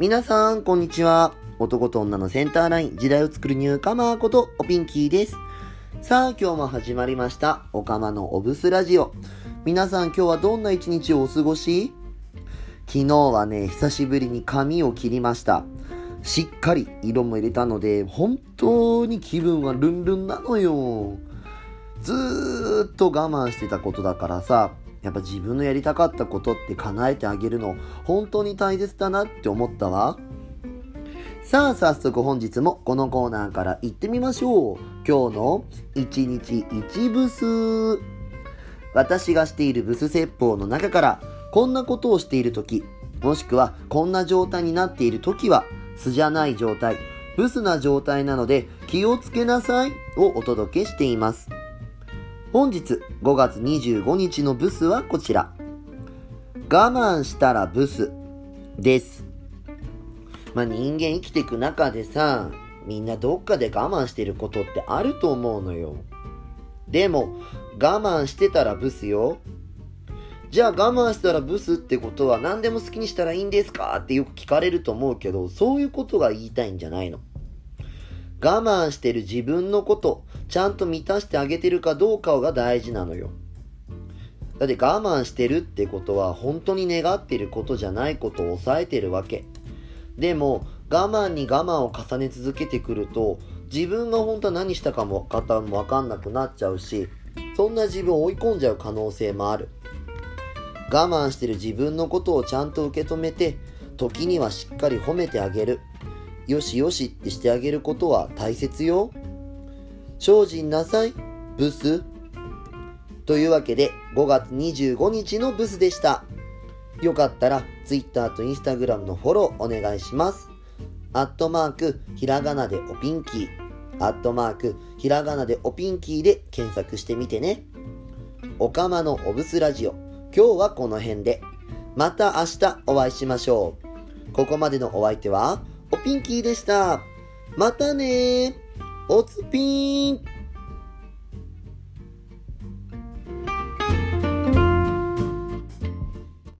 皆さん、こんにちは。男と女のセンターライン、時代を作るニューカマーこと、おピンキーです。さあ、今日も始まりました。おかまのおブスラジオ。皆さん、今日はどんな一日をお過ごし？昨日はね、久しぶりに髪を切りました。しっかり色も入れたので、本当に気分はルンルンなのよ。ずーっと我慢してたことだからさ、やっぱ自分のやりたかったことって叶えてあげるの本当に大切だなって思ったわ。さあ早速本日もこのコーナーから行ってみましょう。今日の一日一ブス。私がしているブス説法の中からこんなことをしている時もしくはこんな状態になっている時は素じゃない状態、ブスな状態なので気をつけなさいをお届けしています。本日5月25日のブスはこちら。我慢したらブスです。まあ人間生きていく中でさ、みんなどっかで我慢してることってあると思うのよ。でも、我慢してたらブスよ。じゃあ我慢したらブスってことは何でも好きにしたらいいんですかってよく聞かれると思うけど、そういうことが言いたいんじゃないの。我慢してる自分のこと、ちゃんと満たしてあげてるかどうかが大事なのよ。だって我慢してるってことは本当に願ってることじゃないことを抑えてるわけ。でも我慢に我慢を重ね続けてくると自分が本当は何したかも方もわかんなくなっちゃうし、そんな自分を追い込んじゃう可能性もある。我慢してる自分のことをちゃんと受け止めて、時にはしっかり褒めてあげる。よしよしってしてあげることは大切よ。精進なさい、ブス。というわけで、5月25日のブスでした。よかったら、Twitter と Instagram のフォローお願いします。アットマーク、ひらがなでおピンキー。アットマーク、ひらがなでおピンキーで検索してみてね。おかまのおブスラジオ。今日はこの辺で。また明日お会いしましょう。ここまでのお相手は、ピンキーでした。またね。おつぴーん。